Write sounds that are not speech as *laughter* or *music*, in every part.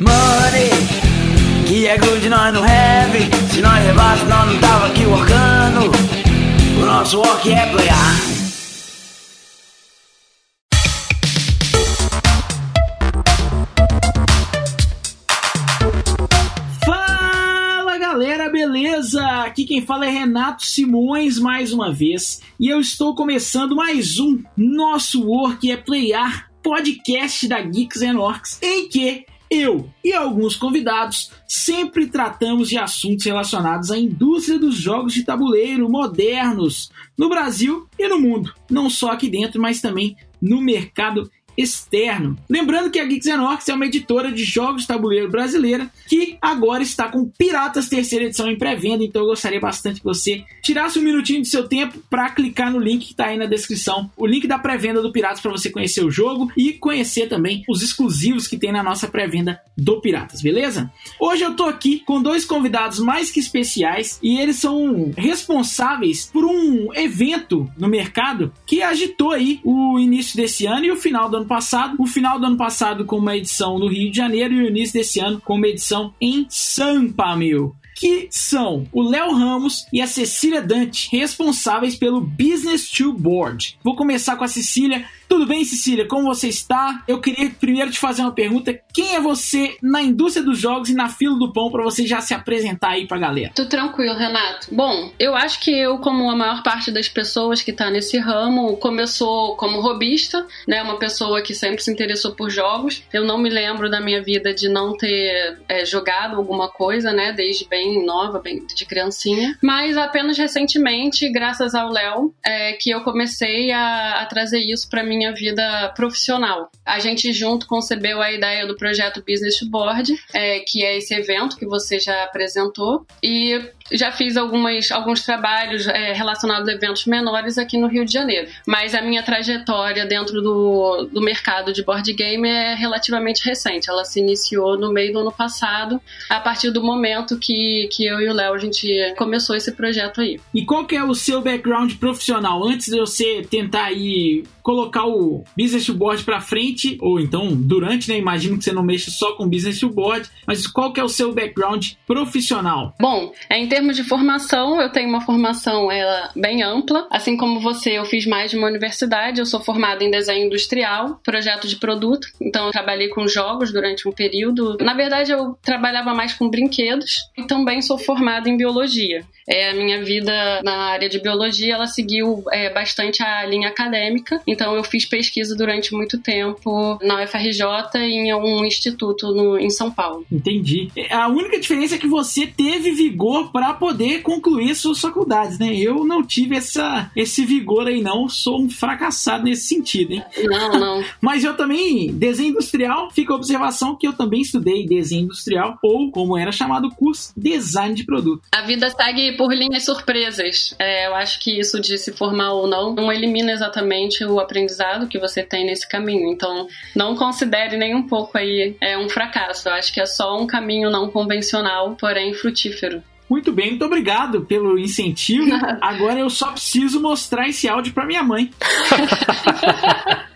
Money, que é good nós não have. Se nós levasse, nós não tava aqui workando. O nosso work é playar. Fala galera, beleza? Aqui quem fala é Renato Simões mais uma vez e eu estou começando mais um Nosso Work é Playar podcast da Geeks and Orcs em que eu e alguns convidados sempre tratamos de assuntos relacionados à indústria dos jogos de tabuleiro modernos no Brasil e no mundo, não só aqui dentro, mas também no mercado externo. Lembrando que a Geeks Orcs é uma editora de jogos de tabuleiro brasileira que agora está com Piratas terceira edição em pré-venda, então eu gostaria bastante que você tirasse um minutinho do seu tempo para clicar no link que está aí na descrição, o link da pré-venda do Piratas para você conhecer o jogo e conhecer também os exclusivos que tem na nossa pré-venda do Piratas, beleza? Hoje eu tô aqui com dois convidados mais que especiais e eles são responsáveis por um evento no mercado que agitou aí o início desse ano e o final do ano passado. O final do ano passado com uma edição no Rio de Janeiro e o início desse ano com uma edição em Sampa, meu que são o Léo Ramos e a Cecília Dante, responsáveis pelo Business to Board. Vou começar com a Cecília. Tudo bem, Cecília? Como você está? Eu queria primeiro te fazer uma pergunta. Quem é você na indústria dos jogos e na fila do pão para você já se apresentar aí pra galera? Tudo tranquilo, Renato. Bom, eu acho que eu, como a maior parte das pessoas que tá nesse ramo, começou como robista, né? Uma pessoa que sempre se interessou por jogos. Eu não me lembro da minha vida de não ter é, jogado alguma coisa, né? Desde bem nova, bem de criancinha. Mas apenas recentemente, graças ao Léo, é, que eu comecei a, a trazer isso para minha vida profissional. A gente junto concebeu a ideia do projeto Business Board, é, que é esse evento que você já apresentou, e já fiz algumas, alguns trabalhos é, relacionados a eventos menores aqui no Rio de Janeiro. Mas a minha trajetória dentro do, do mercado de board game é relativamente recente. Ela se iniciou no meio do ano passado, a partir do momento que, que eu e o Léo a gente começou esse projeto aí. E qual que é o seu background profissional? Antes de você tentar aí colocar o business to board para frente, ou então durante, né? Imagino que você não mexa só com business to board, mas qual que é o seu background profissional? Bom, é, em termos de formação, eu tenho uma formação ela, bem ampla. Assim como você, eu fiz mais de uma universidade. Eu sou formada em desenho industrial, projeto de produto. Então, eu trabalhei com jogos durante um período. Na verdade, eu trabalhava mais com brinquedos e também sou formada em biologia. É, a minha vida na área de biologia, ela seguiu é, bastante a linha acadêmica. Então, eu fiz pesquisa durante muito tempo na UFRJ e em um instituto no, em São Paulo. Entendi. A única diferença é que você teve vigor para poder concluir suas faculdades, né? Eu não tive essa, esse vigor aí, não. Sou um fracassado nesse sentido, hein? Não, não. *laughs* Mas eu também, desenho industrial, fica a observação que eu também estudei desenho industrial, ou como era chamado o curso, design de produto. A vida segue por linhas surpresas. É, eu acho que isso de se formar ou não não elimina exatamente o aprendizado que você tem nesse caminho. Então, não considere nem um pouco aí é um fracasso. Eu acho que é só um caminho não convencional, porém frutífero. Muito bem, muito obrigado pelo incentivo. *laughs* Agora eu só preciso mostrar esse áudio para minha mãe. *laughs*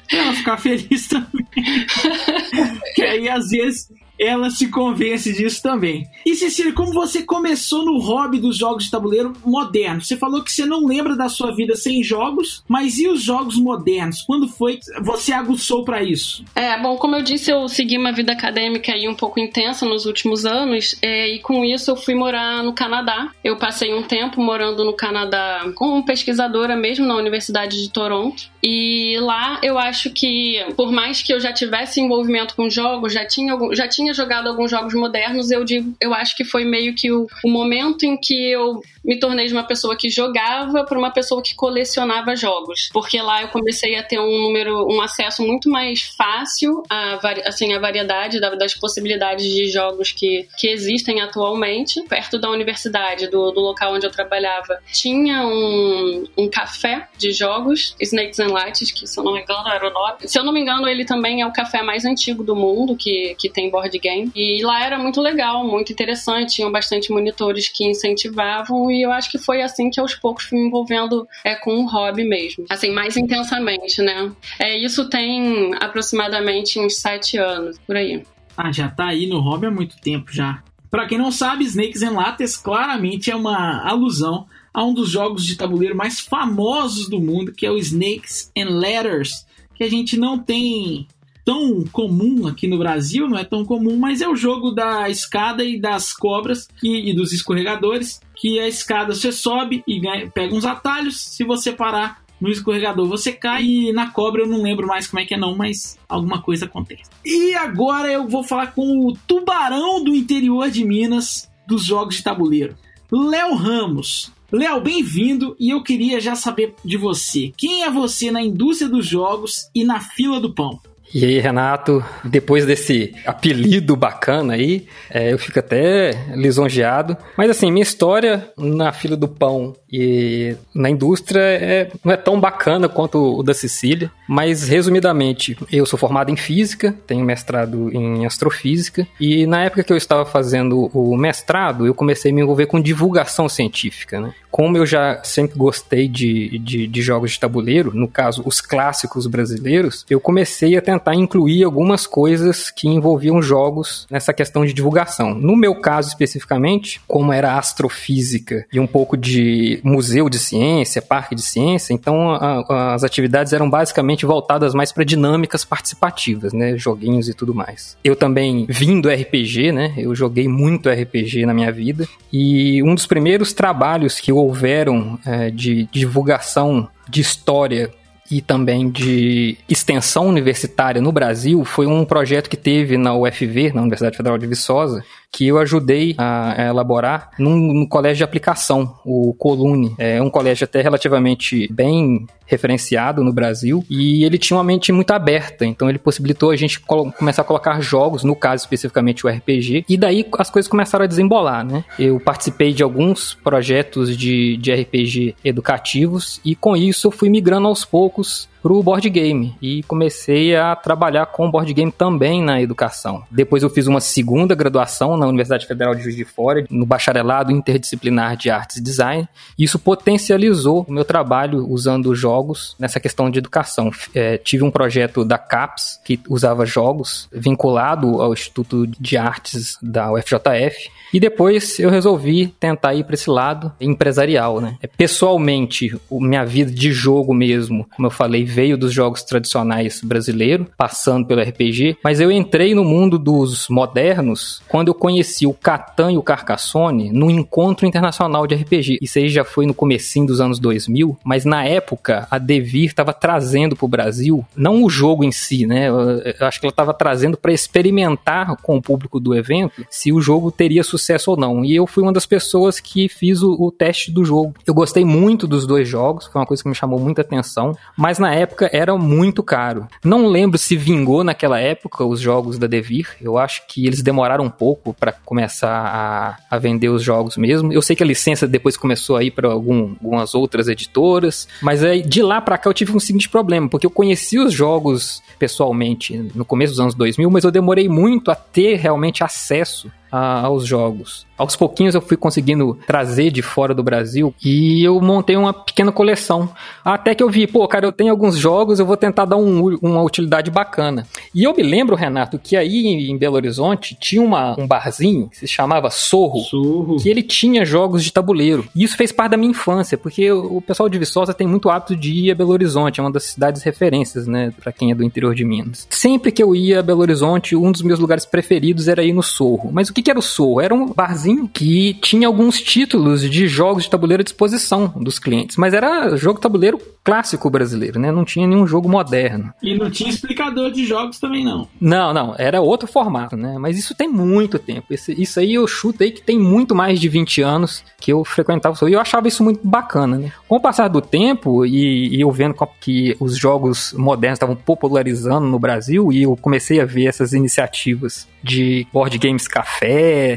ela ficar feliz também. *laughs* que aí às vezes ela se convence disso também. E Cecília, como você começou no hobby dos jogos de tabuleiro modernos? Você falou que você não lembra da sua vida sem jogos, mas e os jogos modernos? Quando foi que você aguçou para isso? É, bom, como eu disse, eu segui uma vida acadêmica aí um pouco intensa nos últimos anos, é, e com isso eu fui morar no Canadá. Eu passei um tempo morando no Canadá como pesquisadora mesmo na Universidade de Toronto. E lá eu acho que, por mais que eu já tivesse envolvimento com jogos, já tinha, já tinha jogado alguns jogos modernos, eu digo, eu acho que foi meio que o, o momento em que eu me tornei de uma pessoa que jogava para uma pessoa que colecionava jogos, porque lá eu comecei a ter um número, um acesso muito mais fácil a, assim, a variedade das possibilidades de jogos que, que existem atualmente. Perto da universidade, do, do local onde eu trabalhava, tinha um, um café de jogos, Snakes and Lights, que se eu não me engano era o nome. Se eu não me engano, ele também é o café mais antigo do mundo que, que tem board game. E lá era muito legal, muito interessante, tinham bastante monitores que incentivavam e eu acho que foi assim que aos poucos fui me envolvendo é, com o hobby mesmo. Assim, mais intensamente, né? É, isso tem aproximadamente uns sete anos, por aí. Ah, já tá aí no hobby há muito tempo já. Para quem não sabe, Snakes and Lattes claramente é uma alusão a um dos jogos de tabuleiro mais famosos do mundo, que é o Snakes and Ladders, que a gente não tem tão comum aqui no Brasil, não é tão comum, mas é o jogo da escada e das cobras que, e dos escorregadores, que a escada você sobe e ganha, pega uns atalhos, se você parar no escorregador você cai e na cobra eu não lembro mais como é que é não, mas alguma coisa acontece. E agora eu vou falar com o tubarão do interior de Minas dos jogos de tabuleiro. Léo Ramos, Léo, bem-vindo e eu queria já saber de você. Quem é você na indústria dos jogos e na fila do pão? E aí, Renato, depois desse apelido bacana aí, é, eu fico até lisonjeado. Mas assim, minha história na fila do pão e na indústria é, não é tão bacana quanto o da Cecília. Mas, resumidamente, eu sou formado em física, tenho mestrado em astrofísica. E na época que eu estava fazendo o mestrado, eu comecei a me envolver com divulgação científica. Né? Como eu já sempre gostei de, de, de jogos de tabuleiro, no caso, os clássicos brasileiros, eu comecei a tentar incluir algumas coisas que envolviam jogos nessa questão de divulgação. No meu caso especificamente, como era astrofísica e um pouco de museu de ciência, parque de ciência, então a, as atividades eram basicamente voltadas mais para dinâmicas participativas, né, joguinhos e tudo mais. Eu também vim do RPG, né, eu joguei muito RPG na minha vida e um dos primeiros trabalhos que houveram é, de divulgação de história e também de extensão universitária no Brasil foi um projeto que teve na UFV, na Universidade Federal de Viçosa, que eu ajudei a, elaborar num, num, colégio de aplicação, o Colune. É um colégio até relativamente bem referenciado no Brasil e ele tinha uma mente muito aberta, então ele possibilitou a gente começar a colocar jogos, no caso especificamente o RPG, e daí as coisas começaram a desembolar, né? Eu participei de alguns projetos de, de RPG educativos e com isso eu fui migrando aos poucos pro board game e comecei a trabalhar com board game também na educação. Depois eu fiz uma segunda graduação na Universidade Federal de Juiz de Fora, no bacharelado interdisciplinar de artes e design. E isso potencializou o meu trabalho usando jogos nessa questão de educação. É, tive um projeto da CAPES que usava jogos vinculado ao Instituto de Artes da UFJF e depois eu resolvi tentar ir para esse lado empresarial, né? É, pessoalmente, minha vida de jogo mesmo, como eu falei, veio dos jogos tradicionais brasileiros, passando pelo RPG, mas eu entrei no mundo dos modernos quando eu conheci o Catan e o Carcassonne no encontro internacional de RPG. Isso aí já foi no comecinho dos anos 2000, mas na época a Devir estava trazendo para o Brasil, não o jogo em si, né? Eu acho que ela estava trazendo para experimentar com o público do evento se o jogo teria sucesso sucesso ou não. E eu fui uma das pessoas que fiz o, o, teste do jogo. Eu gostei muito dos dois jogos, foi uma coisa que me chamou muita atenção, mas na época era muito caro. Não lembro se vingou naquela época os jogos da Devir. Eu acho que eles demoraram um pouco para começar a, a, vender os jogos mesmo. Eu sei que a licença depois começou a ir para algum, algumas outras editoras, mas aí de lá para cá eu tive um seguinte problema, porque eu conheci os jogos pessoalmente no começo dos anos 2000, mas eu demorei muito a ter realmente acesso aos jogos. Aos pouquinhos eu fui conseguindo trazer de fora do Brasil e eu montei uma pequena coleção. Até que eu vi, pô, cara, eu tenho alguns jogos, eu vou tentar dar um, uma utilidade bacana. E eu me lembro, Renato, que aí em Belo Horizonte tinha uma, um barzinho que se chamava Sorro, Sorro, que ele tinha jogos de tabuleiro. E isso fez parte da minha infância, porque o pessoal de Viçosa tem muito hábito de ir a Belo Horizonte, é uma das cidades referências, né, para quem é do interior de Minas. Sempre que eu ia a Belo Horizonte, um dos meus lugares preferidos era ir no Sorro. Mas o que, que era o Sorro? Era um barzinho que tinha alguns títulos de jogos de tabuleiro à disposição dos clientes, mas era jogo tabuleiro clássico brasileiro, né? Não tinha nenhum jogo moderno. E não tinha explicador de jogos também, não. Não, não, era outro formato, né? Mas isso tem muito tempo. Esse, isso aí eu chuto aí que tem muito mais de 20 anos que eu frequentava e eu achava isso muito bacana, né? Com o passar do tempo e, e eu vendo que os jogos modernos estavam popularizando no Brasil e eu comecei a ver essas iniciativas de board games café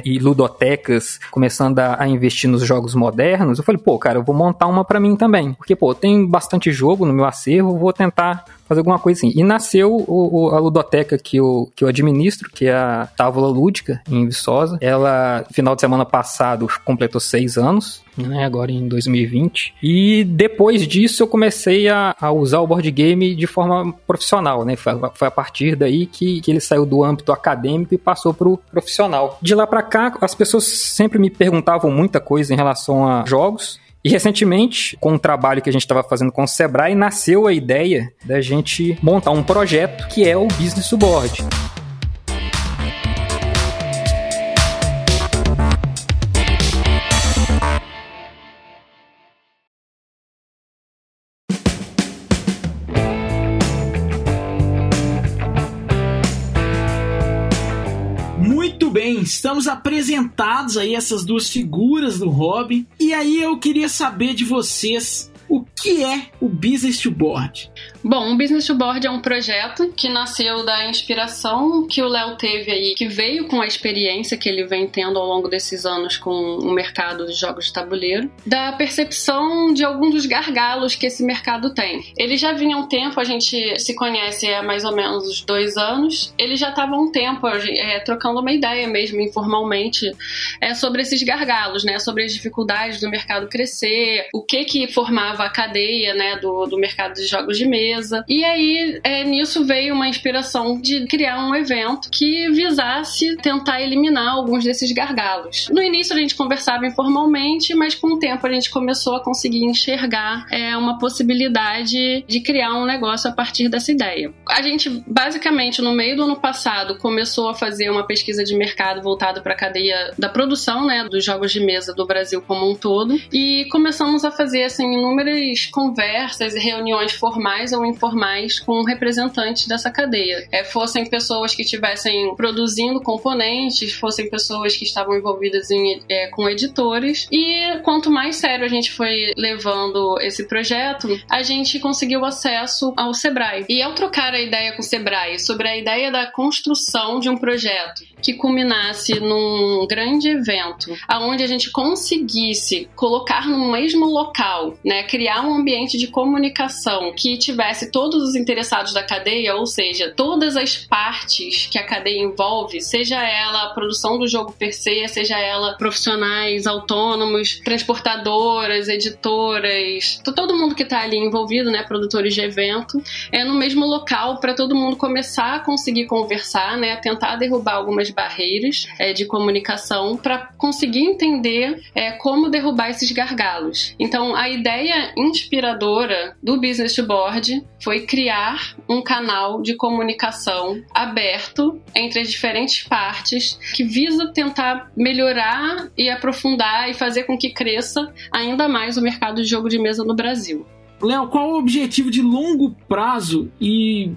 e ludotecas começando a, a investir nos jogos modernos, eu falei, pô, cara, eu vou montar uma para mim também. Porque, pô, tem bastante jogo no meu acervo, vou tentar fazer alguma coisa assim. E nasceu o, o, a ludoteca que eu, que eu administro, que é a Távola Lúdica, em Viçosa. Ela, final de semana passado, completou seis anos né, agora em 2020. E depois disso eu comecei a, a, usar o board game de forma profissional, né? Foi, foi a partir daí que, que ele saiu do âmbito acadêmico e passou para o profissional. De lá para cá, as pessoas sempre me perguntavam muita coisa em relação a jogos. E recentemente, com um trabalho que a gente estava fazendo com o Sebrae, nasceu a ideia da gente montar um projeto que é o Business Board. Estamos apresentados aí essas duas figuras do Robin. E aí eu queria saber de vocês o que é o Business to Board? Bom, o Business to Board é um projeto que nasceu da inspiração que o Léo teve aí, que veio com a experiência que ele vem tendo ao longo desses anos com o mercado de jogos de tabuleiro, da percepção de alguns dos gargalos que esse mercado tem. Ele já vinha um tempo, a gente se conhece há mais ou menos uns dois anos, ele já estava um tempo é, trocando uma ideia mesmo, informalmente, é, sobre esses gargalos, né, sobre as dificuldades do mercado crescer, o que que formava a cadeia, né, do, do mercado de jogos de mesa, empresa. E aí, é, nisso veio uma inspiração de criar um evento que visasse tentar eliminar alguns desses gargalos. No início a gente conversava informalmente, mas com o tempo a gente começou a conseguir enxergar é, uma possibilidade de criar um negócio a partir dessa ideia. A gente, basicamente, no meio do ano passado, começou a fazer uma pesquisa de mercado voltada para a cadeia da produção, né, dos jogos de mesa do Brasil como um todo, e começamos a fazer assim inúmeras conversas e reuniões formais ou informais com representantes dessa cadeia. É, fossem pessoas que estivessem produzindo componentes, fossem pessoas que estavam envolvidas em, é, com editores. E quanto mais sério a gente foi levando esse projeto, a gente conseguiu acesso ao Sebrae. E ao trocar a ideia com o Sebrae sobre a ideia da construção de um projeto que culminasse num grande evento, aonde a gente conseguisse colocar no mesmo local, né, criar um ambiente de comunicação que tivesse todos os interessados da cadeia, ou seja, todas as partes que a cadeia envolve, seja ela a produção do jogo per se, seja ela profissionais autônomos, transportadoras, editoras, todo mundo que está ali envolvido, né, produtores de evento, é no mesmo local para todo mundo começar a conseguir conversar, né, tentar derrubar algumas barreiras é, de comunicação para conseguir entender é, como derrubar esses gargalos. Então, a ideia inspiradora do Business to Board foi criar um canal de comunicação aberto entre as diferentes partes que visa tentar melhorar e aprofundar e fazer com que cresça ainda mais o mercado de jogo de mesa no Brasil. Léo, qual o objetivo de longo prazo e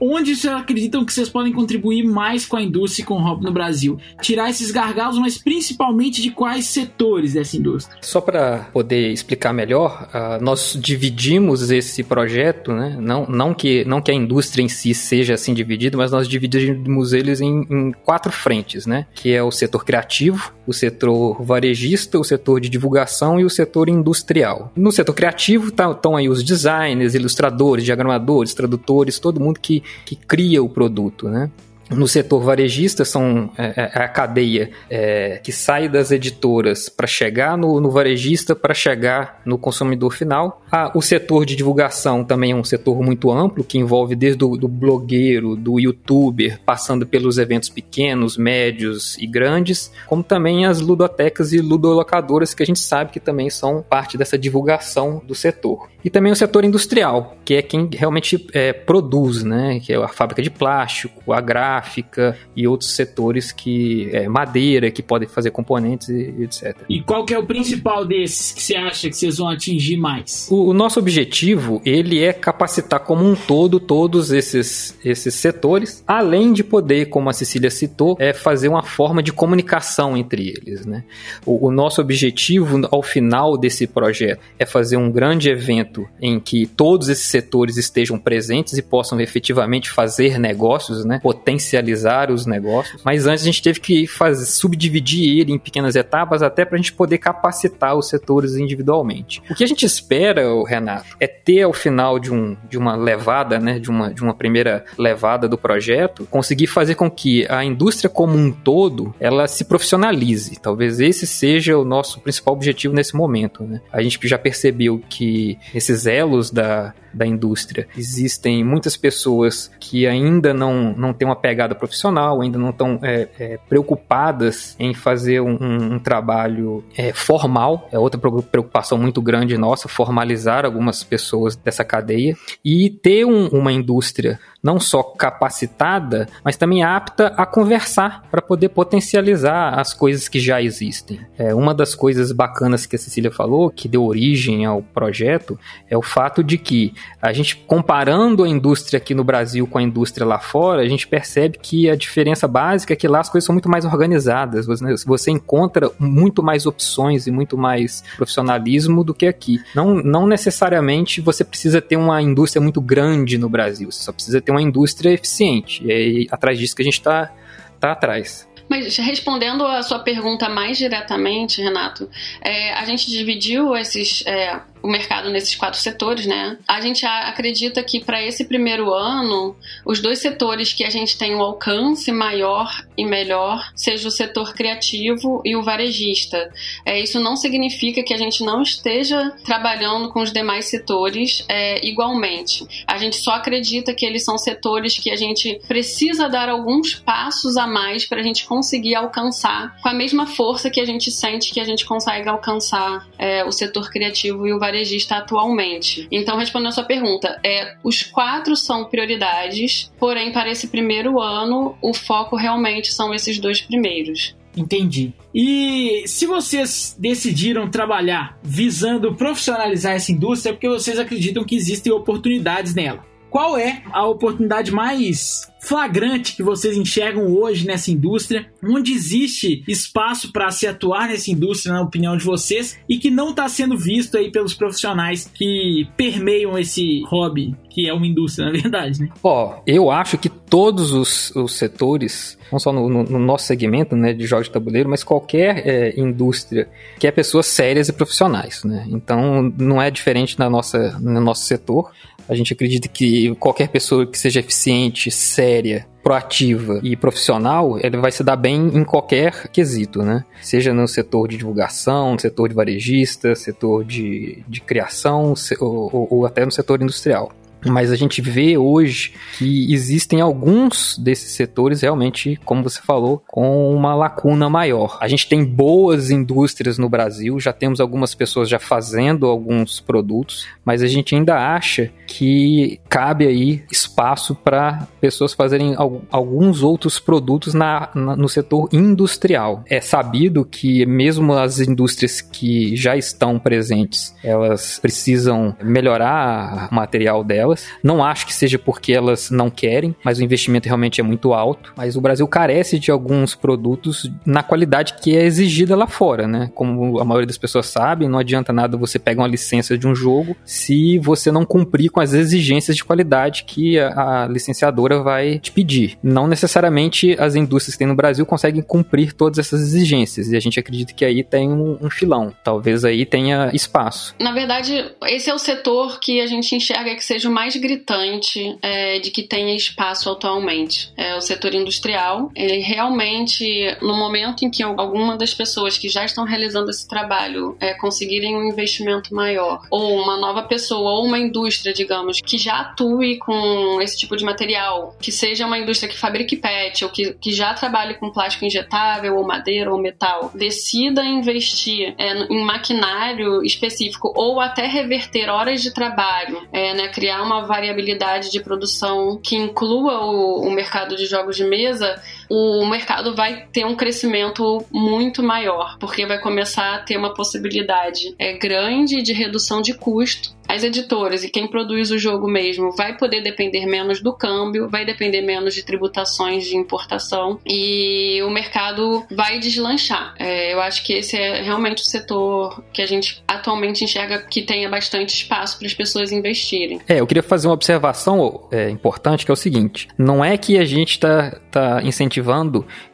onde vocês acreditam que vocês podem contribuir mais com a indústria e com o hobby no Brasil? Tirar esses gargalos, mas principalmente de quais setores dessa indústria? Só para poder explicar melhor, uh, nós dividimos esse projeto, né? não, não, que, não que a indústria em si seja assim dividida, mas nós dividimos eles em, em quatro frentes, né? que é o setor criativo, o setor varejista, o setor de divulgação e o setor industrial. No setor criativo estão tá, aí os designers, ilustradores, diagramadores, tradutores, todo mundo que que cria o produto, né? No setor varejista são é, é, é a cadeia é, que sai das editoras para chegar no, no varejista, para chegar no consumidor final. O setor de divulgação também é um setor muito amplo, que envolve desde o do blogueiro, do youtuber, passando pelos eventos pequenos, médios e grandes, como também as ludotecas e ludolocadoras, que a gente sabe que também são parte dessa divulgação do setor. E também o setor industrial, que é quem realmente é, produz, né? que é a fábrica de plástico, a gráfica, gráfica e outros setores que é, madeira que podem fazer componentes e, etc. E qual que é o principal desses que você acha que vocês vão atingir mais? O, o nosso objetivo ele é capacitar como um todo todos esses esses setores, além de poder, como a Cecília citou, é fazer uma forma de comunicação entre eles, né? O, o nosso objetivo ao final desse projeto é fazer um grande evento em que todos esses setores estejam presentes e possam efetivamente fazer negócios, né? Potenciar potencializar os negócios, mas antes a gente teve que fazer, subdividir ele em pequenas etapas até para a gente poder capacitar os setores individualmente. O que a gente espera, Renato, é ter ao final de, um, de uma levada, né, de uma, de uma primeira levada do projeto, conseguir fazer com que a indústria como um todo ela se profissionalize. Talvez esse seja o nosso principal objetivo nesse momento. Né? A gente já percebeu que esses elos da, da indústria existem muitas pessoas que ainda não, não têm uma pegada profissional, ainda não estão é, é, preocupadas em fazer um, um, um trabalho é, formal. É outra preocupação muito grande nossa, formalizar algumas pessoas dessa cadeia e ter um, uma indústria não só capacitada, mas também apta a conversar para poder potencializar as coisas que já existem. É, uma das coisas bacanas que a Cecília falou, que deu origem ao projeto, é o fato de que a gente comparando a indústria aqui no Brasil com a indústria lá fora, a gente percebe que a diferença básica é que lá as coisas são muito mais organizadas. Você, você encontra muito mais opções e muito mais profissionalismo do que aqui. Não, não necessariamente você precisa ter uma indústria muito grande no Brasil. Você só precisa ter uma indústria eficiente. E é atrás disso que a gente está tá atrás. Mas respondendo a sua pergunta mais diretamente, Renato, é, a gente dividiu esses é, o mercado nesses quatro setores, né? A gente acredita que para esse primeiro ano, os dois setores que a gente tem um alcance maior e melhor seja o setor criativo e o varejista. É, isso não significa que a gente não esteja trabalhando com os demais setores é, igualmente. A gente só acredita que eles são setores que a gente precisa dar alguns passos a mais para a gente conseguir alcançar com a mesma força que a gente sente que a gente consegue alcançar é, o setor criativo e o varejista varejista atualmente. Então, respondendo a sua pergunta, é, os quatro são prioridades, porém, para esse primeiro ano, o foco realmente são esses dois primeiros. Entendi. E se vocês decidiram trabalhar visando profissionalizar essa indústria, é porque vocês acreditam que existem oportunidades nela. Qual é a oportunidade mais flagrante que vocês enxergam hoje nessa indústria, onde existe espaço para se atuar nessa indústria, na opinião de vocês, e que não está sendo visto aí pelos profissionais que permeiam esse hobby, que é uma indústria, na verdade, né? Ó, eu acho que todos os, os setores, não só no, no, no, nosso segmento né, de jogos de tabuleiro, mas qualquer é, indústria quer pessoas sérias e profissionais, né? Então não é diferente na nossa, no nosso setor. A gente acredita que qualquer pessoa que seja eficiente, séria, proativa e profissional, ele vai se dar bem em qualquer quesito, né? Seja no setor de divulgação, no setor de varejista, setor de, de criação ou, ou até no setor industrial. Mas a gente vê hoje que existem alguns desses setores realmente, como você falou, com uma lacuna maior. A gente tem boas indústrias no Brasil, já temos algumas pessoas já fazendo alguns produtos, mas a gente ainda acha que cabe aí espaço para pessoas fazerem alguns outros produtos na, na, no setor industrial. É sabido que mesmo as indústrias que já estão presentes, elas precisam melhorar o material delas. Não acho que seja porque elas não querem, mas o investimento realmente é muito alto. Mas o Brasil carece de alguns produtos na qualidade que é exigida lá fora, né? Como a maioria das pessoas sabe, não adianta nada você pegar uma licença de um jogo se você não cumprir com as exigências de qualidade que a, a licenciadora vai te pedir. Não necessariamente as indústrias que tem no Brasil conseguem cumprir todas essas exigências e a gente acredita que aí tem um, um filão. Talvez aí tenha espaço. Na verdade, esse é o setor que a gente enxerga que seja o mais gritante é, de que tenha espaço atualmente. É o setor industrial. Ele realmente, no momento em que alguma das pessoas que já estão realizando esse trabalho é, conseguirem um investimento maior, ou uma nova pessoa, ou uma indústria, digamos, que já atue com esse tipo de material, que seja uma indústria que fabrique PET, ou que, que já trabalhe com plástico injetável, ou madeira, ou metal, decida investir é, em maquinário específico, ou até reverter horas de trabalho, é, né, criar uma uma variabilidade de produção que inclua o, o mercado de jogos de mesa, o mercado vai ter um crescimento muito maior, porque vai começar a ter uma possibilidade é, grande de redução de custo as editoras e quem produz o jogo mesmo vai poder depender menos do câmbio, vai depender menos de tributações de importação e o mercado vai deslanchar. É, eu acho que esse é realmente o setor que a gente atualmente enxerga que tenha bastante espaço para as pessoas investirem. É, eu queria fazer uma observação é, importante que é o seguinte: não é que a gente está tá incentivando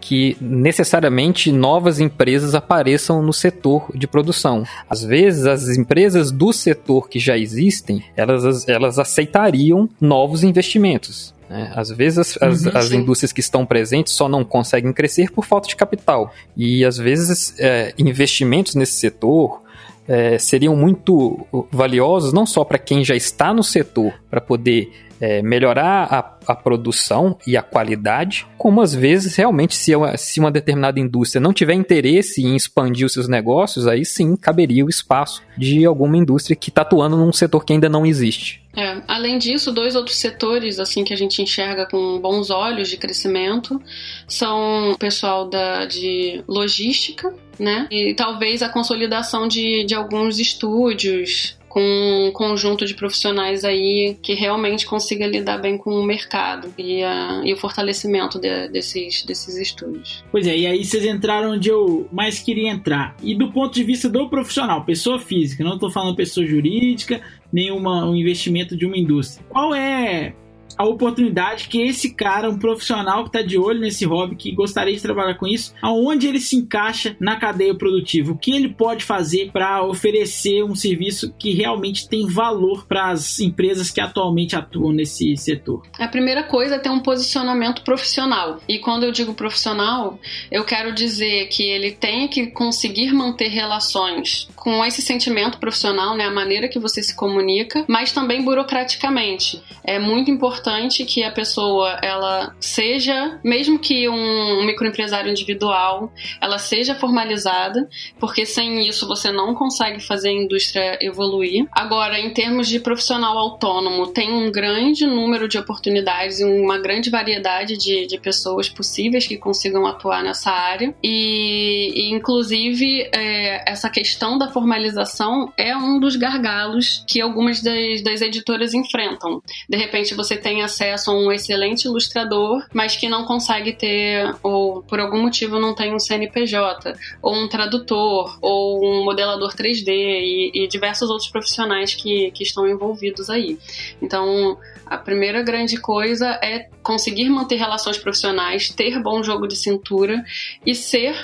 que necessariamente novas empresas apareçam no setor de produção. Às vezes, as empresas do setor que já existem, elas, elas aceitariam novos investimentos. Né? Às vezes as, uhum, as indústrias que estão presentes só não conseguem crescer por falta de capital. E às vezes é, investimentos nesse setor é, seriam muito valiosos não só para quem já está no setor, para poder é, melhorar a, a, produção e a qualidade, como às vezes realmente se uma, se uma determinada indústria não tiver interesse em expandir os seus negócios, aí sim caberia o espaço de alguma indústria que está atuando num setor que ainda não existe. É, além disso, dois outros setores assim que a gente enxerga com bons olhos de crescimento são o pessoal da, de logística, né? E talvez a consolidação de, de alguns estúdios com um conjunto de profissionais aí que realmente consiga lidar bem com o mercado e, a, e o fortalecimento de, desses, desses estúdios. Pois é, e aí vocês entraram onde eu mais queria entrar. E do ponto de vista do profissional, pessoa física, não estou falando pessoa jurídica, nem uma, um investimento de uma indústria. Qual é a oportunidade que esse cara, um profissional que está de olho nesse hobby, que gostaria de trabalhar com isso, aonde ele se encaixa na cadeia produtiva, o que ele pode fazer para oferecer um serviço que realmente tem valor para as empresas que atualmente atuam nesse setor. A primeira coisa é ter um posicionamento profissional. E quando eu digo profissional, eu quero dizer que ele tem que conseguir manter relações com esse sentimento profissional, né, a maneira que você se comunica, mas também burocraticamente. É muito importante importante que a pessoa ela seja, mesmo que um microempresário individual, ela seja formalizada, porque sem isso você não consegue fazer a indústria evoluir. Agora, em termos de profissional autônomo, tem um grande número de oportunidades e uma grande variedade de, de pessoas possíveis que consigam atuar nessa área. E, e inclusive, é, essa questão da formalização é um dos gargalos que algumas das, das editoras enfrentam. De repente, você acesso a um excelente ilustrador, mas que não consegue ter, ou por algum motivo não tem um CNPJ, ou um tradutor, ou um modelador 3D e, e diversos outros profissionais que, que estão envolvidos aí. Então, a primeira grande coisa é conseguir manter relações profissionais, ter bom jogo de cintura e ser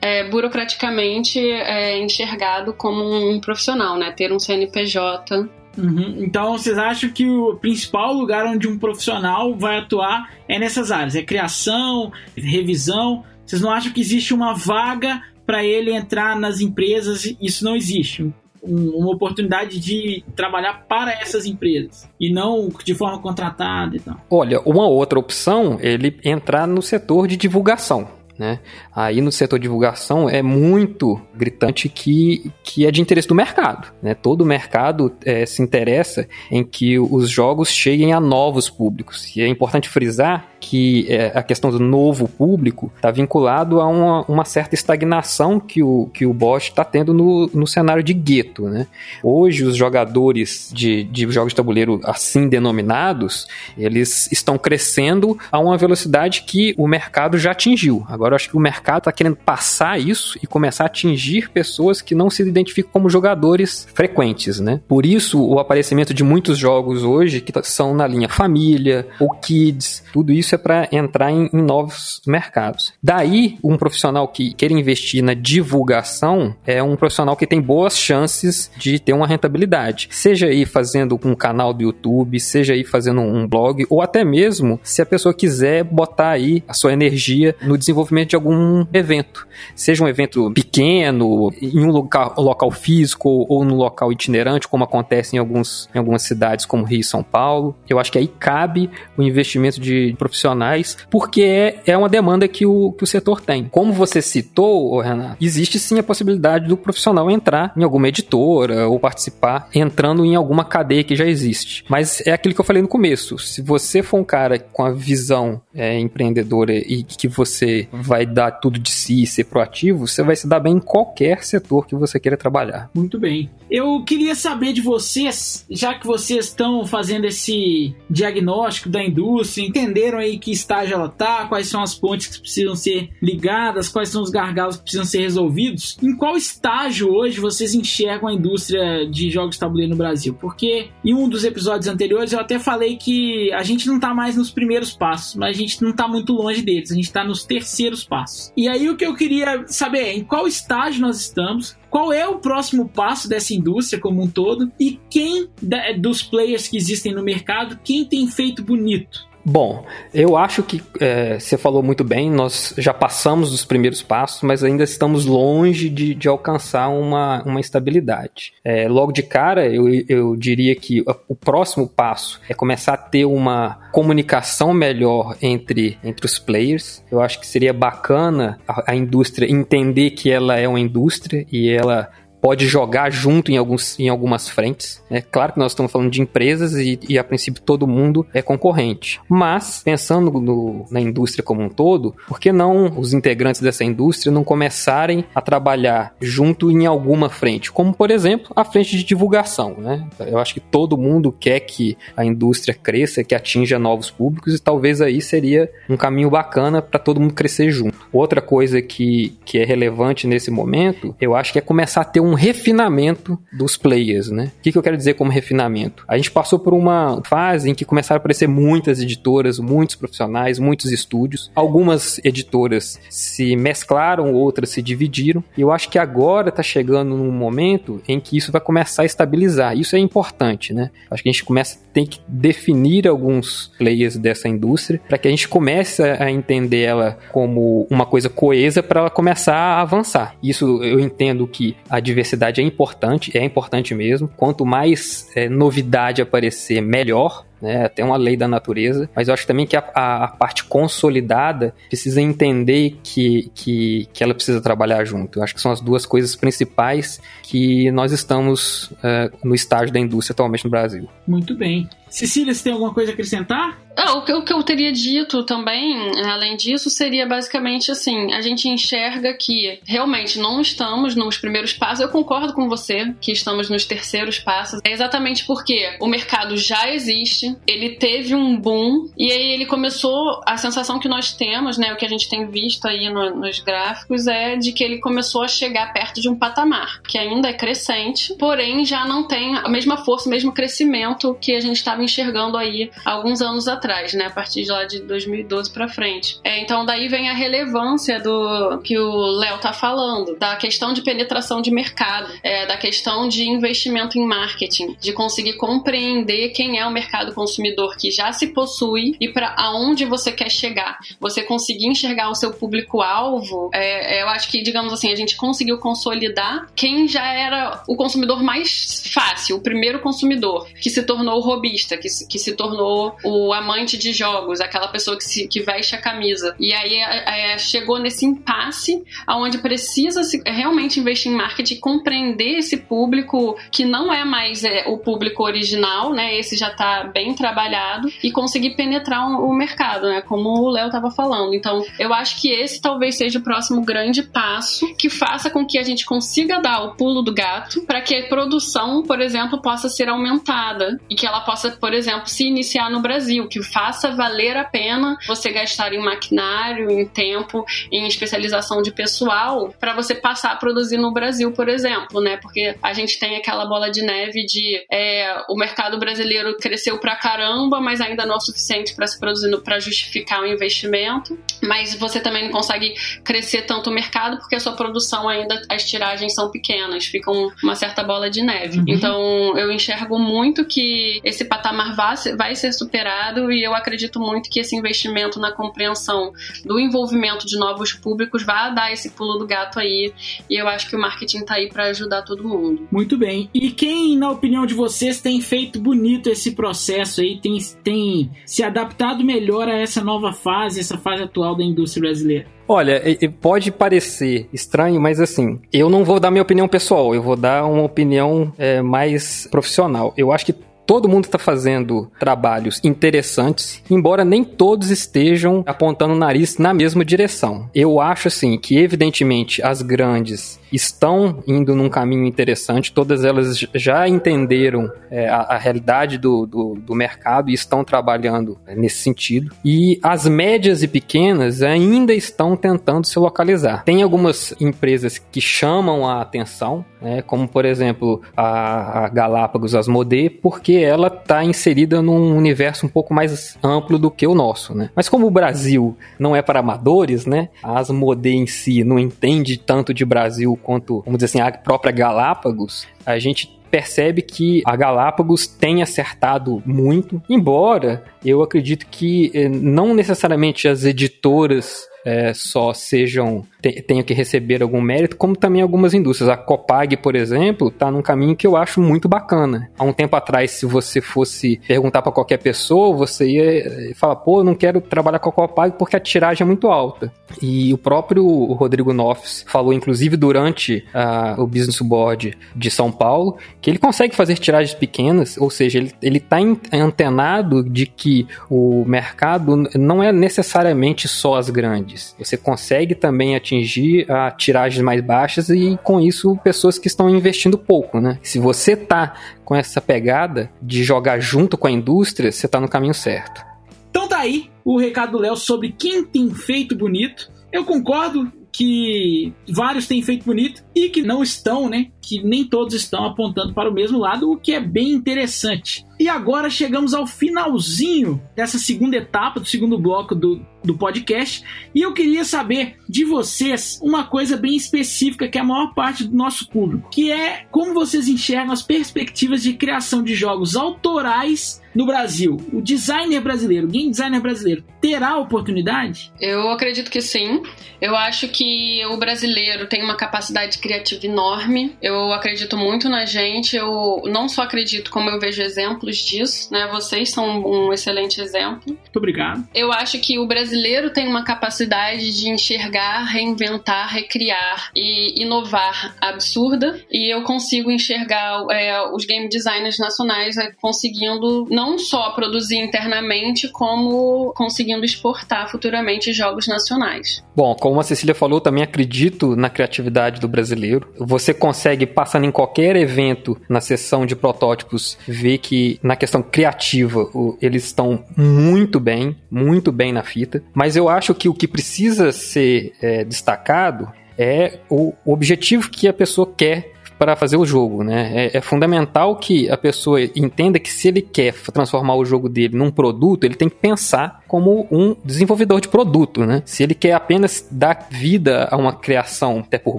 é, burocraticamente é, enxergado como um profissional, né? Ter um CNPJ Uhum. Então vocês acham que o principal lugar onde um profissional vai atuar é nessas áreas? É criação, revisão? Vocês não acham que existe uma vaga para ele entrar nas empresas? Isso não existe. Um, uma oportunidade de trabalhar para essas empresas e não de forma contratada e tal. Olha, uma outra opção é ele entrar no setor de divulgação. Né? Aí no setor divulgação é muito gritante que, que é de interesse do mercado. Né? Todo mercado é, se interessa em que os jogos cheguem a novos públicos. E é importante frisar que é, a questão do novo público está vinculado a uma, uma, certa estagnação que o, que o Bosch está tendo no, no cenário de gueto. Né? Hoje, os jogadores de, de jogos de tabuleiro assim denominados, eles estão crescendo a uma velocidade que o mercado já atingiu. Agora, acho que o mercado está querendo passar isso e começar a atingir pessoas que não se identificam como jogadores frequentes. Né? Por isso, o aparecimento de muitos jogos hoje que são na linha família ou kids, tudo isso para entrar em, em, novos mercados. Daí, um profissional que queira investir na divulgação é um profissional que tem boas chances de ter uma rentabilidade. Seja aí fazendo um canal do YouTube, seja aí fazendo um blog, ou até mesmo se a pessoa quiser botar aí a sua energia no desenvolvimento de algum evento. Seja um evento pequeno, em um local, local físico ou no local itinerante, como acontece em, alguns, em algumas cidades como Rio e São Paulo. Eu acho que aí cabe o investimento de profissionais profissionais, porque é, é uma demanda que o, que o setor tem. Como você citou, Renato, existe sim a possibilidade do profissional entrar em alguma editora ou participar entrando em alguma cadeia que já existe. Mas é aquilo que eu falei no começo. Se você for um cara com a visão é, empreendedora e que você vai dar tudo de si, ser proativo, você vai se dar bem em qualquer setor que você queira trabalhar. Muito bem. Eu queria saber de vocês, já que vocês estão fazendo esse diagnóstico da indústria, entenderam aí que estágio ela tá, quais são as pontes que precisam ser ligadas, quais são os gargalos que precisam ser resolvidos. Em qual estágio hoje vocês enxergam a indústria de jogos de tabuleiro no Brasil? Porque em um dos episódios anteriores eu até falei que a gente não tá mais nos primeiros passos, mas a gente não tá muito longe deles, a gente tá nos terceiros passos. E aí o que eu queria saber é em qual estágio nós estamos, qual é o próximo passo dessa indústria como um todo e quem dos players que existem no mercado, quem tem feito bonito. Bom, eu acho que é, você falou muito bem, nós já passamos dos primeiros passos, mas ainda estamos longe de, de alcançar uma, uma estabilidade. É, logo de cara, eu, eu diria que o próximo passo é começar a ter uma comunicação melhor entre, entre os players. Eu acho que seria bacana a, a indústria entender que ela é uma indústria e ela pode jogar junto em, alguns, em algumas frentes. É claro que nós estamos falando de empresas e, e a princípio todo mundo é concorrente. Mas, pensando no, na indústria como um todo, por que não os integrantes dessa indústria não começarem a trabalhar junto em alguma frente? Como, por exemplo, a frente de divulgação. Né? Eu acho que todo mundo quer que a indústria cresça, que atinja novos públicos e talvez aí seria um caminho bacana para todo mundo crescer junto. Outra coisa que, que é relevante nesse momento, eu acho que é começar a ter um um refinamento dos players, né? O que, que eu quero dizer como refinamento? A gente passou por uma fase em que começaram a aparecer muitas editoras, muitos profissionais, muitos estúdios. Algumas editoras se mesclaram, outras se dividiram. E eu acho que agora está chegando num momento em que isso vai começar a estabilizar. Isso é importante, né? Acho que a gente começa tem que definir alguns players dessa indústria para que a gente comece a entender ela como uma coisa coesa para ela começar a avançar. Isso eu entendo que a diversidade diversidade é importante, é importante mesmo. Quanto mais é, novidade aparecer, melhor né? Tem uma lei da natureza, mas eu acho também que a, a, a, parte consolidada precisa entender que, que, que ela precisa trabalhar junto. Eu acho que são as duas coisas principais que nós estamos uh, no estágio da indústria atualmente no Brasil. Muito bem. Cecília, você tem alguma coisa a acrescentar? Ah, o, que, o que eu teria dito também, além disso, seria basicamente assim: a gente enxerga que realmente não estamos nos primeiros passos. Eu concordo com você que estamos nos terceiros passos. É exatamente porque o mercado já existe, ele teve um boom e aí ele começou. A sensação que nós temos, né, o que a gente tem visto aí no, nos gráficos é de que ele começou a chegar perto de um patamar que ainda é crescente, porém já não tem a mesma força, o mesmo crescimento que a gente estava enxergando aí alguns anos atrás, né, a partir de lá de 2012 para frente. É, então daí vem a relevância do que o Léo tá falando, da questão de penetração de mercado, é, da questão de investimento em marketing, de conseguir compreender quem é o mercado consumidor que já se possui e para aonde você quer chegar. Você conseguir enxergar o seu público-alvo, é, é, eu acho que, digamos assim, a gente conseguiu consolidar quem já era o consumidor mais fácil, o primeiro consumidor, que se tornou o robista, que, que se tornou o amante de jogos, aquela pessoa que, se, que veste a camisa. E aí é, chegou nesse impasse aonde precisa se, realmente investir em marketing compreender esse público que não é mais é, o público original, né? Esse já está bem trabalhado e conseguir penetrar o mercado, né? Como o Léo estava falando. Então, eu acho que esse talvez seja o próximo grande passo que faça com que a gente consiga dar o pulo do gato para que a produção, por exemplo, possa ser aumentada e que ela possa, por exemplo, se iniciar no Brasil, que faça valer a pena você gastar em maquinário, em tempo, em especialização de pessoal para você passar a produzir no Brasil, por exemplo, né? Porque a gente tem aquela bola de neve de é, o mercado brasileiro cresceu pra caramba, mas ainda não é o suficiente para se produzir, para justificar o investimento. mas você também não consegue crescer tanto o mercado porque a sua produção ainda, as tiragens são pequenas, ficam uma certa bola de neve. Uhum. Então eu enxergo muito que esse patamar vai, vai ser superado e eu acredito muito que esse investimento na compreensão do envolvimento de novos públicos vai dar esse pulo do gato aí e eu acho que o marketing tá aí para ajudar todo mundo. Muito bem. E quem, na opinião de vocês, tem feito bonito esse processo aí, tem, tem se adaptado melhor a essa nova fase, essa fase atual da indústria brasileira? Olha, pode parecer estranho, mas assim, eu não vou dar minha opinião pessoal, eu vou dar uma opinião é, mais profissional. Eu acho que todo mundo está fazendo trabalhos interessantes, embora nem todos estejam apontando o nariz na mesma direção. Eu acho assim que evidentemente as grandes estão indo num caminho interessante, todas elas já entenderam é, a, a, realidade do, do, do, mercado e estão trabalhando é, nesse sentido. E as médias e pequenas ainda estão tentando se localizar. Tem algumas empresas que chamam a atenção, né, como por exemplo a, a Galápagos Asmodee, porque ela está inserida num universo um pouco mais amplo do que o nosso. Né? Mas como o Brasil não é para amadores, né, a Asmodee em si não entende tanto de Brasil quanto, vamos dizer assim, a própria Galápagos, a gente percebe que a Galápagos tem acertado muito, embora eu acredito que eh, não necessariamente as editoras é, só sejam tenham que receber algum mérito, como também algumas indústrias. A Copag, por exemplo, está num caminho que eu acho muito bacana. Há um tempo atrás, se você fosse perguntar para qualquer pessoa, você ia falar, pô, eu não quero trabalhar com a Copag porque a tiragem é muito alta. E o próprio Rodrigo Noffs falou, inclusive, durante uh, o Business Board de São Paulo, que ele consegue fazer tiragens pequenas, ou seja, ele está antenado de que o mercado não é necessariamente só as grandes Você consegue também atingir a tiragens mais baixas e com isso pessoas que estão investindo pouco, né? Se você tá com essa pegada de jogar junto com a indústria, você tá no caminho certo. Então tá aí o recado do Léo sobre quem tem feito bonito. Eu concordo que vários têm feito bonito e que não estão, né? Que nem todos estão apontando para o mesmo lado, o que é bem interessante. E agora chegamos ao finalzinho dessa segunda etapa, do segundo bloco do, do podcast. E eu queria saber de vocês uma coisa bem específica que é a maior parte do nosso público, que é como vocês enxergam as perspectivas de criação de jogos autorais no Brasil. O designer brasileiro, o game designer brasileiro, terá oportunidade? Eu acredito que sim. Eu acho que o brasileiro tem uma capacidade criativa enorme. Eu acredito muito na gente. Eu não só acredito, como eu vejo exemplos disso, né? Vocês são um excelente exemplo. Muito obrigado. Eu acho que o brasileiro tem uma capacidade de enxergar, reinventar, recriar e inovar absurda. E eu consigo enxergar é, os game designers nacionais é, conseguindo não só produzir internamente, como conseguindo exportar futuramente jogos nacionais. Bom, como a Cecília falou, também acredito na criatividade do brasileiro. Você consegue, passando em qualquer evento na sessão de protótipos, ver que na questão criativa eles estão muito bem, muito bem na fita. Mas eu acho que o que precisa ser é, destacado é o objetivo que a pessoa quer para fazer o jogo, né? É, é, fundamental que a pessoa entenda que se ele quer transformar o jogo dele num produto, ele tem que pensar como um desenvolvedor de produto, né? Se ele quer apenas dar vida a uma criação, até por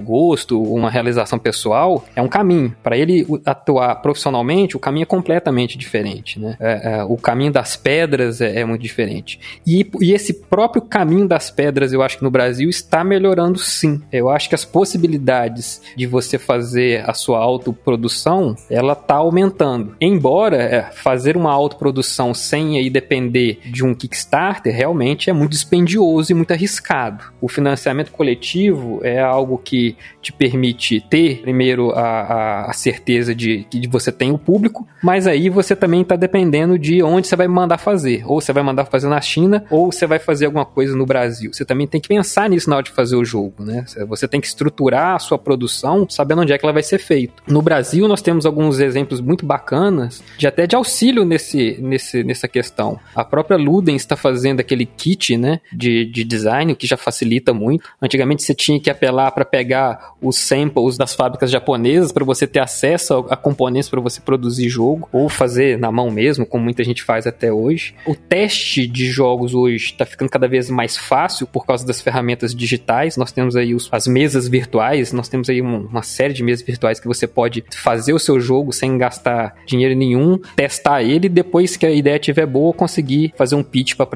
gosto, uma realização pessoal, é um caminho. Para ele atuar profissionalmente, o caminho é completamente diferente, né? É, é, o caminho das pedras é, é muito diferente. E, e, esse próprio caminho das pedras, eu acho que no Brasil está melhorando sim. Eu acho que as possibilidades de você fazer a sua autoprodução, ela está aumentando. Embora é, fazer uma autoprodução sem aí depender de um Kickstarter Kickstarter realmente é muito dispendioso e muito arriscado. O financiamento coletivo é algo que te permite ter, primeiro, a, a, certeza de que você tem o público, mas aí você também está dependendo de onde você vai mandar fazer. Ou você vai mandar fazer na China, ou você vai fazer alguma coisa no Brasil. Você também tem que pensar nisso na hora de fazer o jogo, né? Você tem que estruturar a sua produção sabendo onde é que ela vai ser feita. No Brasil, nós temos alguns exemplos muito bacanas de até de auxílio nesse, nesse, nessa questão. A própria Ludens está fazendo fazendo aquele kit, né, de, de design, o que já facilita muito. Antigamente você tinha que apelar para pegar os samples das fábricas japonesas para você ter acesso a, a componentes para você produzir jogo ou fazer na mão mesmo, como muita gente faz até hoje. O teste de jogos hoje está ficando cada vez mais fácil por causa das ferramentas digitais. Nós temos aí os, as mesas virtuais, nós temos aí uma, série de mesas virtuais que você pode fazer o seu jogo sem gastar dinheiro nenhum, testar ele e depois que a ideia estiver boa, conseguir fazer um pitch para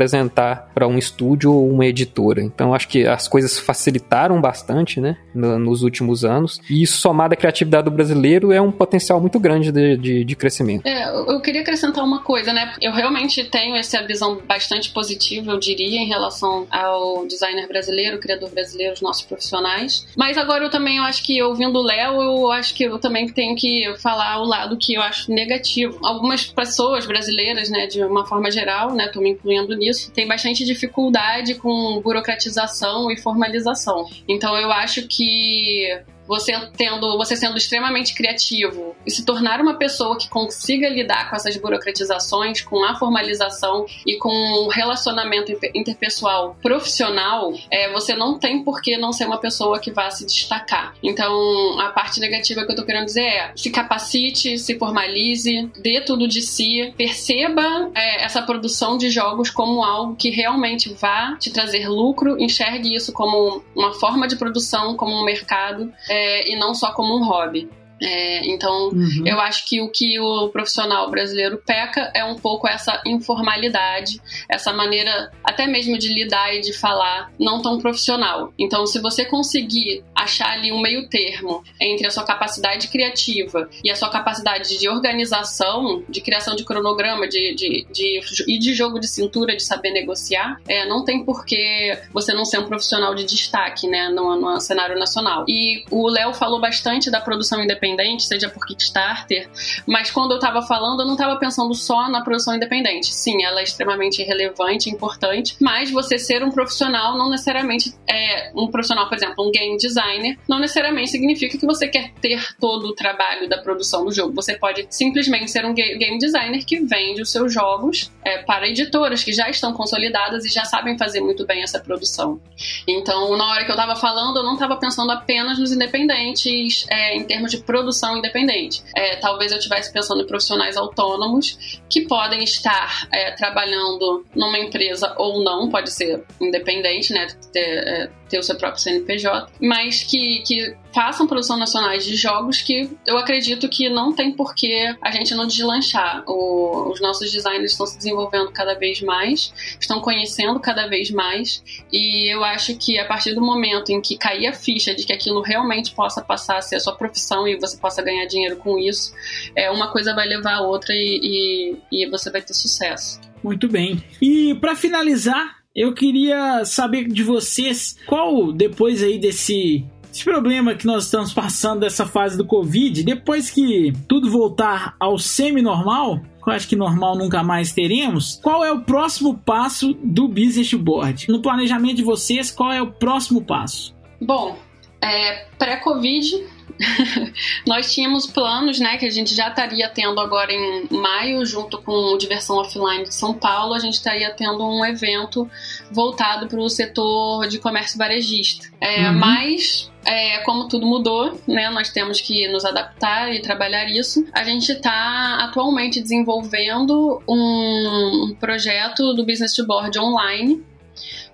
para um estúdio ou uma editora. Então acho que as coisas facilitaram bastante, né, nos últimos anos. E isso somado à criatividade do brasileiro é um potencial muito grande de, de, de crescimento. É, eu queria acrescentar uma coisa, né? Eu realmente tenho essa visão bastante positiva, eu diria, em relação ao designer brasileiro, criador brasileiro, os nossos profissionais. Mas agora eu também eu acho que ouvindo o Léo, eu acho que eu também tenho que falar o lado que eu acho negativo. Algumas pessoas brasileiras, né, de uma forma geral, né, tô me incluindo nisso, tem bastante dificuldade com burocratização e formalização. Então eu acho que você tendo, você sendo extremamente criativo e se tornar uma pessoa que consiga lidar com essas burocratizações, com a formalização e com o relacionamento interpessoal profissional, é, você não tem por que não ser uma pessoa que vá se destacar. Então, a parte negativa que eu tô querendo dizer é se capacite, se formalize, dê tudo de si, perceba é, essa produção de jogos como algo que realmente vá te trazer lucro, enxergue isso como uma forma de produção, como um mercado. É, é, e não só como um hobby. É, então, uhum. eu acho que o que o profissional brasileiro peca é um pouco essa informalidade, essa maneira até mesmo de lidar e de falar não tão profissional. Então, se você conseguir achar ali um meio termo entre a sua capacidade criativa e a sua capacidade de organização, de criação de cronograma, de, de, de e de jogo de cintura, de saber negociar, é, não tem por que você não ser um profissional de destaque né, no, no cenário nacional. E o Léo falou bastante da produção independente independente, seja por Kickstarter, mas quando eu tava falando, eu não tava pensando só na produção independente. Sim, ela é extremamente relevante, importante, mas você ser um profissional não necessariamente é um profissional, por exemplo, um game designer, não necessariamente significa que você quer ter todo o trabalho da produção do jogo. Você pode simplesmente ser um game designer que vende os seus jogos é, para editoras que já estão consolidadas e já sabem fazer muito bem essa produção. Então, na hora que eu tava falando, eu não tava pensando apenas nos independentes é, em termos de produção produção independente. É, talvez eu estivesse pensando em profissionais autônomos que podem estar é, trabalhando numa empresa ou não, pode ser independente, né? Ter, é, ter o seu próprio CNPJ, mas que, que façam produção nacionais de jogos que eu acredito que não tem por que a gente não deslanchar. O, os nossos designers estão se desenvolvendo cada vez mais, estão conhecendo cada vez mais, e eu acho que a partir do momento em que cair a ficha de que aquilo realmente possa passar a ser a sua profissão e você possa ganhar dinheiro com isso, é, uma coisa vai levar a outra e, e, e você vai ter sucesso. Muito bem. E para finalizar, eu queria saber de vocês qual, depois aí desse esse problema que nós estamos passando dessa fase do Covid, depois que tudo voltar ao semi-normal, eu acho que normal nunca mais teremos, qual é o próximo passo do Business Board? No planejamento de vocês, qual é o próximo passo? Bom, é, pré-Covid, *laughs* nós tínhamos planos, né, que a gente já estaria tendo agora em maio, junto com o Diversão Offline de São Paulo, a gente estaria tendo um evento voltado para o setor de comércio varejista. É, uhum. Mas é, como tudo mudou, né, nós temos que nos adaptar e trabalhar isso. A gente está atualmente desenvolvendo um projeto do Business to Board online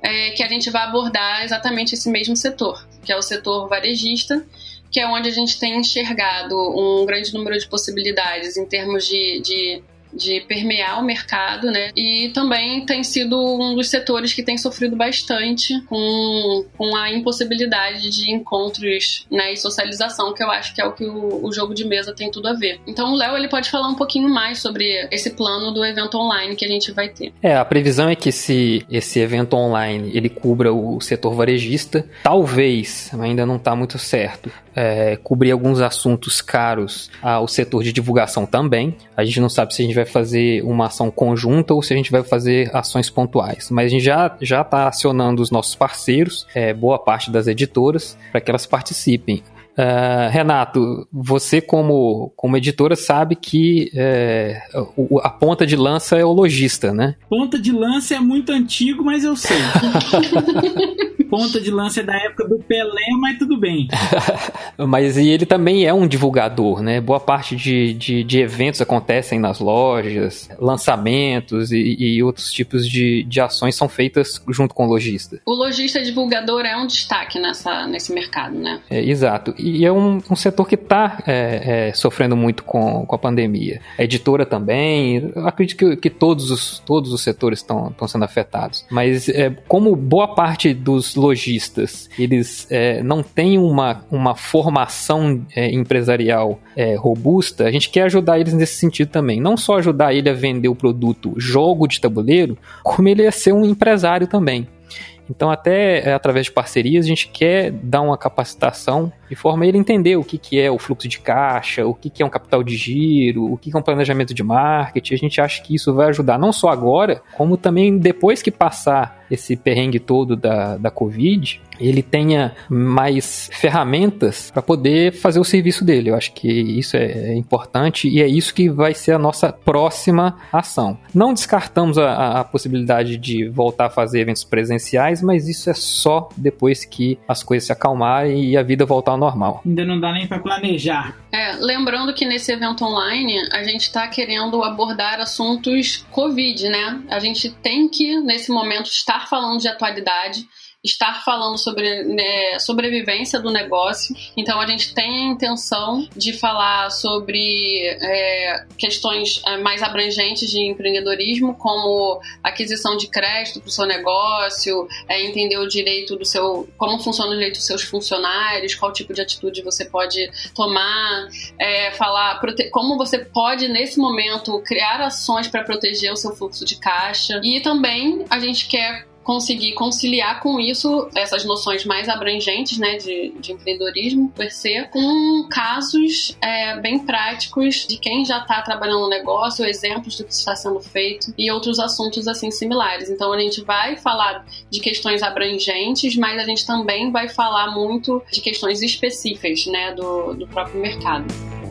é, que a gente vai abordar exatamente esse mesmo setor, que é o setor varejista, que é onde a gente tem enxergado um grande número de possibilidades em termos de, de de permear o mercado, né? E também tem sido um dos setores que tem sofrido bastante com, com a impossibilidade de encontros né, e socialização, que eu acho que é o que o, o jogo de mesa tem tudo a ver. Então o Léo ele pode falar um pouquinho mais sobre esse plano do evento online que a gente vai ter. É, a previsão é que esse, esse evento online ele cubra o setor varejista, talvez, ainda não está muito certo, é, cobrir alguns assuntos caros ao setor de divulgação também. A gente não sabe se a gente vai fazer uma ação conjunta ou se a gente vai fazer ações pontuais. Mas a gente já já está acionando os nossos parceiros, é, boa parte das editoras, para que elas participem. Uh, Renato, você como, como editora sabe que é, o, a ponta de lança é o lojista, né? Ponta de lança é muito antigo, mas eu sei. *laughs* ponta de lança é da época do Pelé, mas tudo bem. *laughs* mas e ele também é um divulgador, né? Boa parte de, de, de eventos acontecem nas lojas, lançamentos e, e outros tipos de, de ações são feitas junto com o lojista. O lojista divulgador é um destaque nessa, nesse mercado, né? É, exato e é um, um setor que está é, é, sofrendo muito com, com a pandemia. A editora também, acredito que, que todos, os, todos os setores estão sendo afetados. Mas é, como boa parte dos lojistas, eles é, não têm uma, uma formação é, empresarial é, robusta, a gente quer ajudar eles nesse sentido também. Não só ajudar ele a vender o produto jogo de tabuleiro, como ele a ser um empresário também. Então, até através de parcerias, a gente quer dar uma capacitação de forma ele entender o que, que é o fluxo de caixa, o que, que é um capital de giro, o que, que é um planejamento de marketing. A gente acha que isso vai ajudar não só agora, como também depois que passar esse perrengue todo da, da Covid, ele tenha mais ferramentas para poder fazer o serviço dele. Eu acho que isso é importante e é isso que vai ser a nossa próxima ação. Não descartamos a, a possibilidade de voltar a fazer eventos presenciais, mas isso é só depois que as coisas se acalmarem e a vida voltar ao normal. Ainda não dá nem para planejar. É, lembrando que nesse evento online a gente está querendo abordar assuntos Covid, né? A gente tem que, nesse momento, estar falando de atualidade estar falando sobre né, sobrevivência do negócio. Então a gente tem a intenção de falar sobre é, questões é, mais abrangentes de empreendedorismo, como aquisição de crédito para o seu negócio, é, entender o direito do seu, como funciona o direito dos seus funcionários, qual tipo de atitude você pode tomar, é, falar como você pode nesse momento criar ações para proteger o seu fluxo de caixa e também a gente quer conseguir conciliar com isso essas noções mais abrangentes né, de, de empreendedorismo per se, com casos é, bem práticos de quem já está trabalhando no negócio, exemplos do que está sendo feito e outros assuntos assim similares. Então a gente vai falar de questões abrangentes, mas a gente também vai falar muito de questões específicas né, do, do próprio mercado.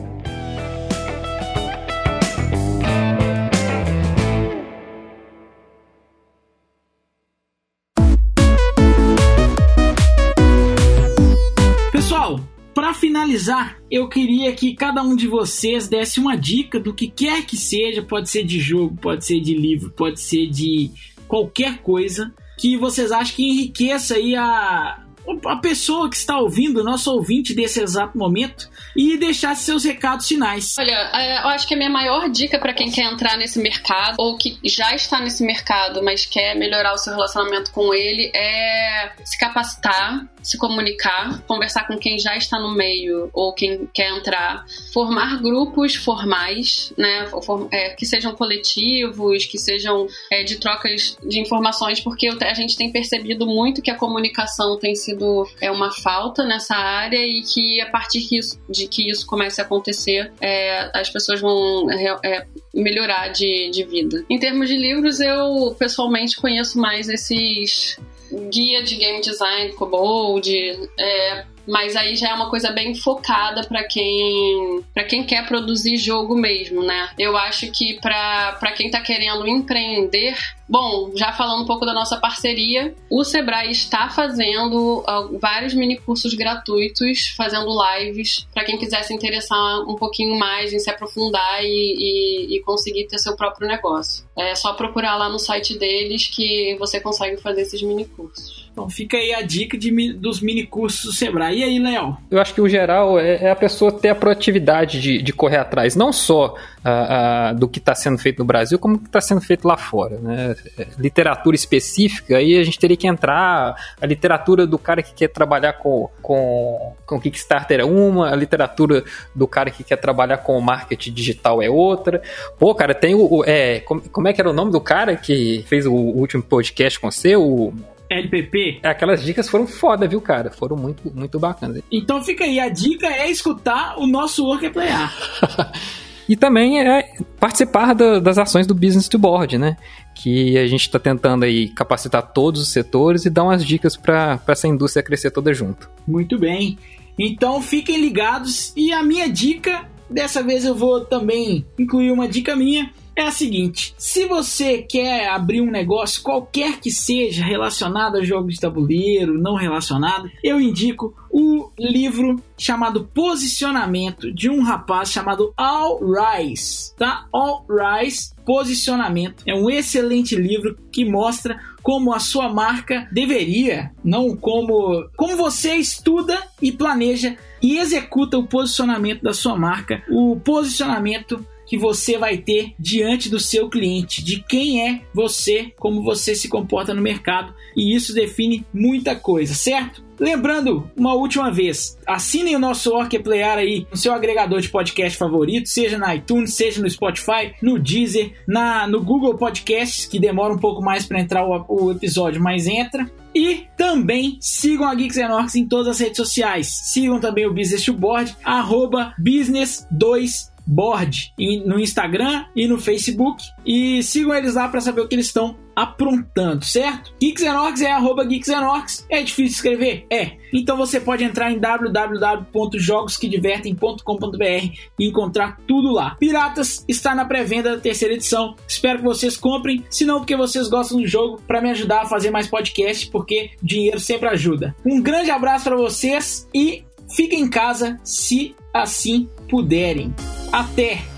Para finalizar, eu queria que cada um de vocês desse uma dica do que quer que seja, pode ser de jogo, pode ser de livro, pode ser de qualquer coisa, que vocês acham que enriqueça aí a, a pessoa que está ouvindo, nosso ouvinte desse exato momento, e deixar seus recados finais. Olha, é, eu acho que a minha maior dica para quem quer entrar nesse mercado, ou que já está nesse mercado, mas quer melhorar o seu relacionamento com ele, é se capacitar, se comunicar, conversar com quem já está no meio ou quem quer entrar, formar grupos formais, né, é, que sejam coletivos, que sejam é, de trocas de informações, porque a gente tem percebido muito que a comunicação tem sido é, uma falta nessa área e que a partir de que isso comece a acontecer, é, as pessoas vão é, é, melhorar de, de vida. Em termos de livros, eu pessoalmente conheço mais esses guia de game design, Kobold, é, mas aí já é uma coisa bem focada para quem para quem quer produzir jogo mesmo, né? Eu acho que para quem tá querendo empreender, bom, já falando um pouco da nossa parceria, o Sebrae está fazendo uh, vários mini cursos gratuitos, fazendo lives para quem quiser se interessar um pouquinho mais em se aprofundar e, e, e conseguir ter seu próprio negócio. É só procurar lá no site deles que você consegue fazer esses mini cursos. Então fica aí a dica de, dos mini cursos do Sebrae. E aí, Léo? Eu acho que o geral é, é a pessoa ter a proatividade de, de correr atrás, não só uh, uh, do que está sendo feito no Brasil, como do que está sendo feito lá fora. Né? Literatura específica, aí a gente teria que entrar. A literatura do cara que quer trabalhar com, com, com Kickstarter é uma, a literatura do cara que quer trabalhar com marketing digital é outra. Pô, cara, tem o. É, como, como é que era o nome do cara que fez o, o último podcast com você? O. LPP. Aquelas dicas foram foda, viu, cara? Foram muito, muito bacanas. Então fica aí, a dica é escutar o nosso Work é Playar. *laughs* e também é participar da, das ações do Business to Board, né? Que a gente está tentando aí capacitar todos os setores e dar umas dicas para essa indústria crescer toda junto. Muito bem. Então fiquem ligados e a minha dica, dessa vez eu vou também incluir uma dica minha é a seguinte: se você quer abrir um negócio, qualquer que seja relacionado a jogos de tabuleiro, não relacionado, eu indico o livro chamado Posicionamento de um rapaz chamado All Rise, tá? All Rise Posicionamento é um excelente livro que mostra como a sua marca deveria, não como como você estuda e planeja e executa o posicionamento da sua marca, o posicionamento que você vai ter diante do seu cliente, de quem é você, como você se comporta no mercado, e isso define muita coisa, certo? Lembrando, uma última vez, assinem o nosso Orca Player aí no seu agregador de podcast favorito, seja na iTunes, seja no Spotify, no Deezer, na, no Google Podcasts, que demora um pouco mais para entrar o, o, episódio, mas entra. E também sigam a Geeks Orcs em todas as redes sociais. Sigam também o Business to Board, arroba business2 Board no Instagram e no Facebook. E sigam eles lá para saber o que eles estão aprontando, certo? Geeksenox é arroba Geeksenox. É difícil escrever? É. Então você pode entrar em www.jogosquedivertem.com.br e encontrar tudo lá. Piratas está na pré-venda da terceira edição. Espero que vocês comprem, se não porque vocês gostam do jogo, para me ajudar a fazer mais podcast, porque dinheiro sempre ajuda. Um grande abraço para vocês e fiquem em casa se assim puderem. Até!